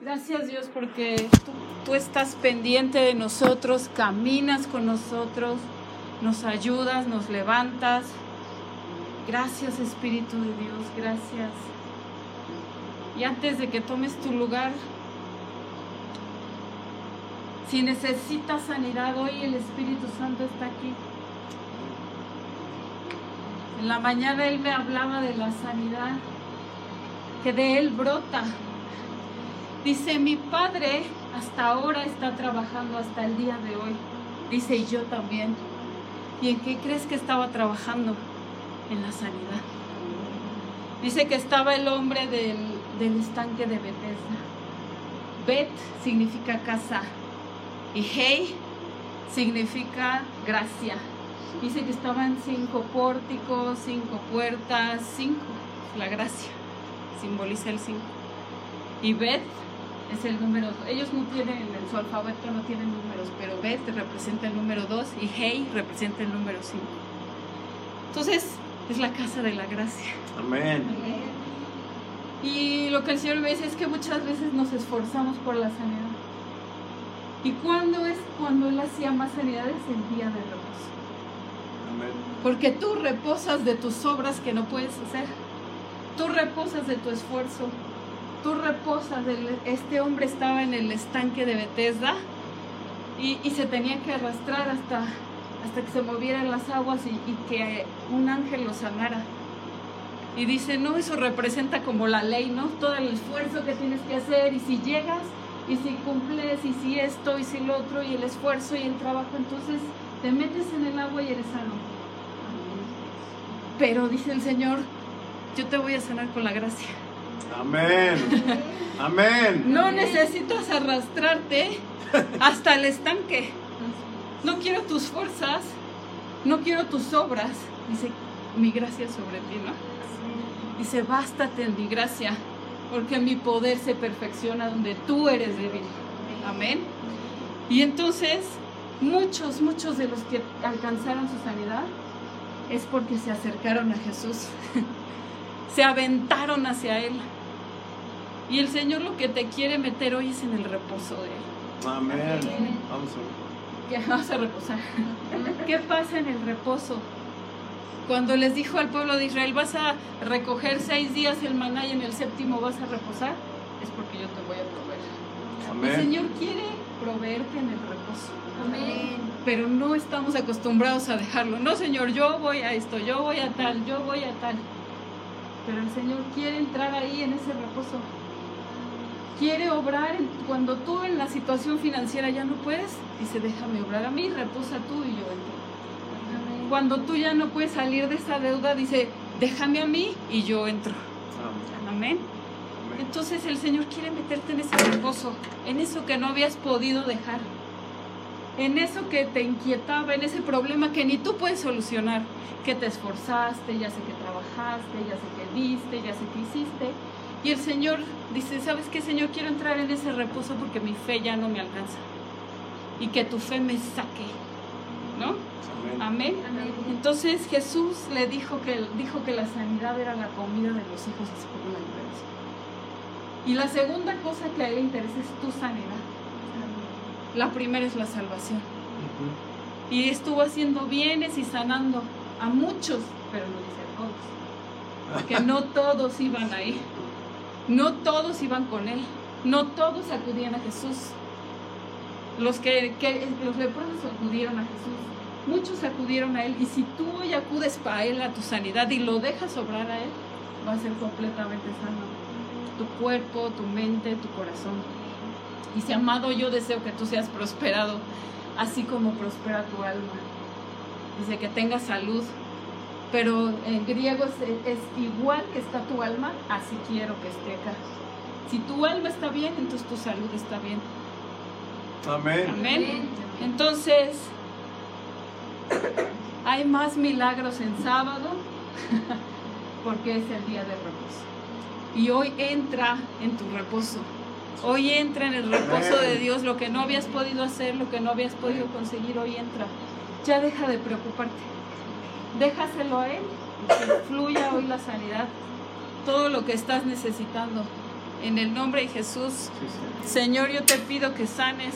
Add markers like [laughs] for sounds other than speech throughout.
Gracias Dios porque tú, estás pendiente de nosotros, caminas con nosotros, nos ayudas, nos levantas. Gracias Espíritu de Dios, gracias. Y antes de que tomes tu lugar, si necesitas sanidad, hoy el Espíritu Santo está aquí. En la mañana Él me hablaba de la sanidad, que de Él brota. Dice, mi Padre hasta ahora está trabajando hasta el día de hoy. Dice, y yo también. ¿Y en qué crees que estaba trabajando? En la sanidad. Dice que estaba el hombre del, del estanque de Bethesda. Bet significa casa y Hey significa gracia. Dice que estaban cinco pórticos, cinco puertas, cinco, la gracia, simboliza el cinco. Y Bet es el número, ellos no tienen, en su alfabeto no tienen números, pero Bet representa el número dos y Hey representa el número cinco. Entonces, es la casa de la gracia. Amén. Y lo que el Señor me dice es que muchas veces nos esforzamos por la sanidad. ¿Y cuándo es cuando Él hacía más sanidades? El día de reposo. Amén. Porque tú reposas de tus obras que no puedes hacer. Tú reposas de tu esfuerzo. Tú reposas. Este hombre estaba en el estanque de Bethesda y, y se tenía que arrastrar hasta, hasta que se movieran las aguas y, y que un ángel lo sanara. Y dice, no, eso representa como la ley, ¿no? Todo el esfuerzo que tienes que hacer y si llegas y si cumples y si esto y si lo otro y el esfuerzo y el trabajo, entonces te metes en el agua y eres sano. Pero dice el Señor, yo te voy a sanar con la gracia. Amén. Amén. [laughs] No necesitas arrastrarte hasta el estanque. No quiero tus fuerzas, no quiero tus obras. Dice, mi gracia sobre ti, ¿no? Dice, bástate en mi gracia, porque mi poder se perfecciona donde tú eres débil. Amén. Y entonces, muchos, muchos de los que alcanzaron su sanidad es porque se acercaron a Jesús, [laughs] se aventaron hacia Él. Y el Señor lo que te quiere meter hoy es en el reposo de Él. Amén. Vamos a ¿Qué vas a reposar? ¿Qué pasa en el reposo? Cuando les dijo al pueblo de Israel, vas a recoger seis días el maná y en el séptimo vas a reposar, es porque yo te voy a proveer. Amén. El Señor quiere proveerte en el reposo. Amén. Pero no estamos acostumbrados a dejarlo. No, Señor, yo voy a esto, yo voy a tal, yo voy a tal. Pero el Señor quiere entrar ahí en ese reposo. Quiere obrar en- cuando tú en la situación financiera ya no puedes. Dice, déjame obrar a mí, reposa tú y yo entro. Cuando tú ya no puedes salir de esa deuda, dice, déjame a mí y yo entro. Amén. Entonces el Señor quiere meterte en ese reposo, en eso que no habías podido dejar, en eso que te inquietaba, en ese problema que ni tú puedes solucionar, que te esforzaste, ya sé que trabajaste, ya sé que diste, ya sé que hiciste. Y el Señor dice, ¿sabes qué, Señor? Quiero entrar en ese reposo porque mi fe ya no me alcanza. Y que tu fe me saque, ¿no? Amén. Amén. Amén. Entonces Jesús le dijo que, dijo que la sanidad era la comida de los hijos de su la liberación. Y la segunda cosa que a él le interesa es tu sanidad. La primera es la salvación. Ujú. Y estuvo haciendo bienes y sanando a muchos, pero no dice a todos. Porque no todos iban ahí. No todos iban con él. No todos acudían a Jesús. Los que, los leprosos acudieron a Jesús. Muchos acudieron a él. Y si tú hoy acudes para él a tu sanidad y lo dejas obrar a él, va a ser completamente sano. Tu cuerpo, tu mente, tu corazón. Dice, amado, yo deseo que tú seas prosperado, así como prospera tu alma. Dice que tengas salud, pero en griego es, es igual que está tu alma, así quiero que esté acá. Si tu alma está bien, entonces tu salud está bien. Amén. Amén. Entonces, hay más milagros en sábado [laughs] porque es el día de reposo. Y hoy entra en tu reposo. Hoy entra en el reposo de Dios lo que no habías podido hacer, lo que no habías podido conseguir, hoy entra. Ya deja de preocuparte. Déjaselo a Él, que fluya hoy la sanidad, todo lo que estás necesitando. En el nombre de Jesús. Sí, Señor, yo te pido que sanes,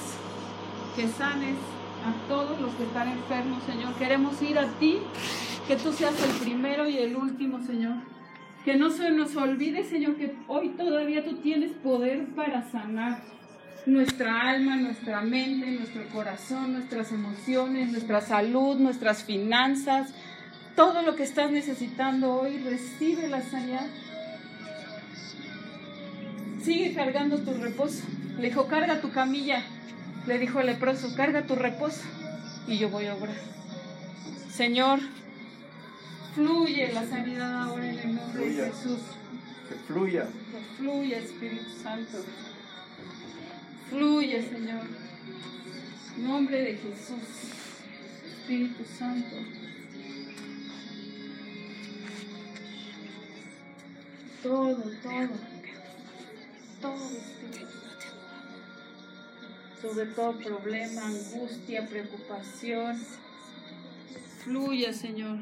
que sanes a todos los que están enfermos, Señor. Queremos ir a ti, que tú seas el primero y el último, Señor. Que no se nos olvide, Señor, que hoy todavía tú tienes poder para sanar nuestra alma, nuestra mente, nuestro corazón, nuestras emociones, nuestra salud, nuestras finanzas. Todo lo que estás necesitando hoy, recibe la sanidad. Sigue cargando tu reposo. Le dijo, carga tu camilla. Le dijo el leproso, carga tu reposo y yo voy a obrar. Señor, fluye la sanidad ahora en el nombre de. Jesús. Que fluya. Que fluya, Espíritu Santo. Fluye, Señor. Nombre de Jesús. Espíritu Santo. Todo, todo. Todo, Espíritu. Sobre todo problema, angustia, preocupación. Fluye, Señor.